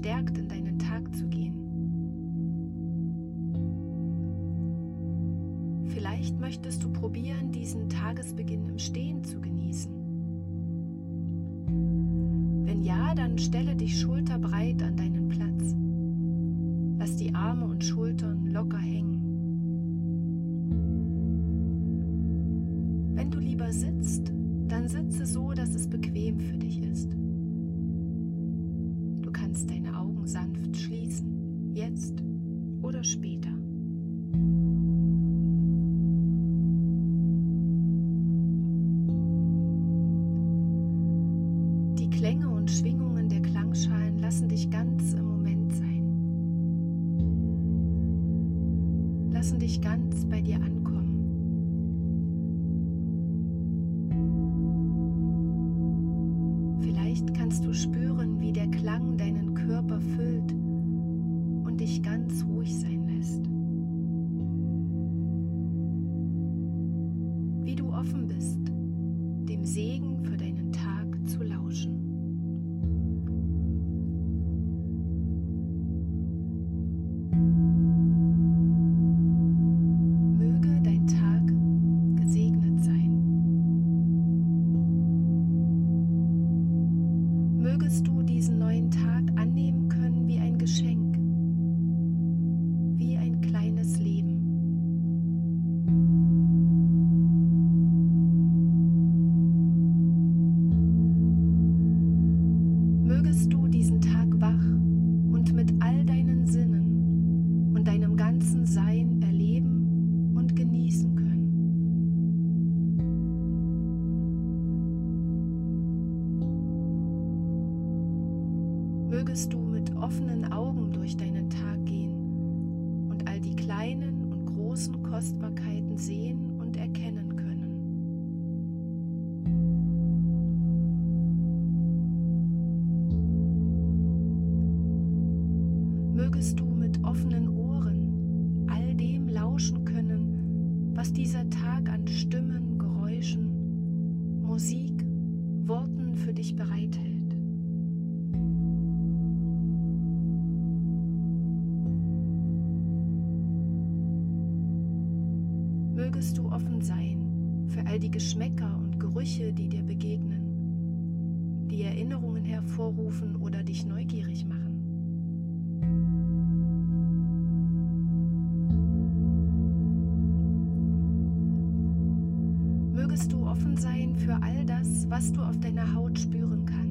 gestärkt in deinen Tag zu gehen. Vielleicht möchtest du probieren, diesen Tagesbeginn im Stehen zu genießen. Wenn ja, dann stelle dich schulterbreit an deinen Platz. Lass die Arme und Schultern locker hängen. Wenn du lieber sitzt, dann sitze so, dass es bequem für dich ist. Vielleicht kannst du spüren, wie der Klang deinen Körper füllt und dich ganz ruhig sein diesen Tag wach und mit all deinen Sinnen und deinem ganzen Sein erleben und genießen können. mögest du mit offenen Augen durch deinen Tag gehen und all die kleinen und großen Kostbarkeiten sehen und erkennen was dieser Tag an Stimmen, Geräuschen, Musik, Worten für dich bereithält. mögest du offen sein für all die Geschmäcker und Gerüche, die dir begegnen, die Erinnerungen hervorrufen oder dich neugierig machen. Was du auf deiner Haut spüren kannst.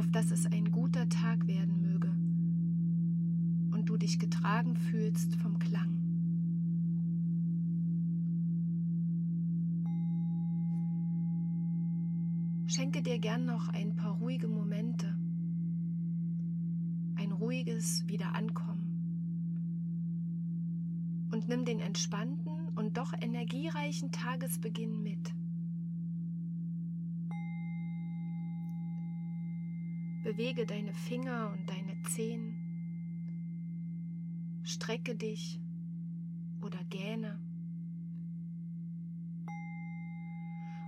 auf dass es ein guter Tag werden möge und du dich getragen fühlst vom Klang. Schenke dir gern noch ein paar ruhige Momente, ein ruhiges Wiederankommen und nimm den entspannten und doch energiereichen Tagesbeginn mit. Bewege deine Finger und deine Zehen. Strecke dich oder gähne.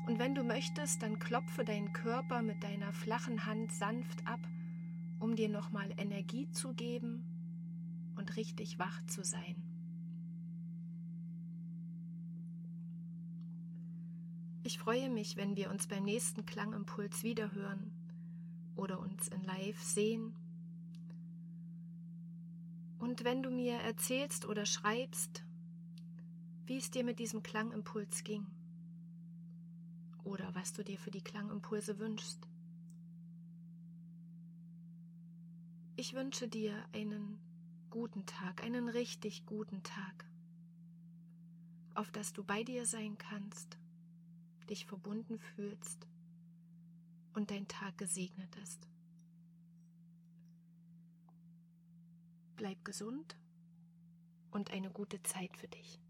Und wenn du möchtest, dann klopfe deinen Körper mit deiner flachen Hand sanft ab, um dir nochmal Energie zu geben und richtig wach zu sein. Ich freue mich, wenn wir uns beim nächsten Klangimpuls wiederhören oder uns in Live sehen. Und wenn du mir erzählst oder schreibst, wie es dir mit diesem Klangimpuls ging oder was du dir für die Klangimpulse wünschst. Ich wünsche dir einen guten Tag, einen richtig guten Tag, auf dass du bei dir sein kannst, dich verbunden fühlst und dein Tag gesegnet ist. Bleib gesund und eine gute Zeit für dich.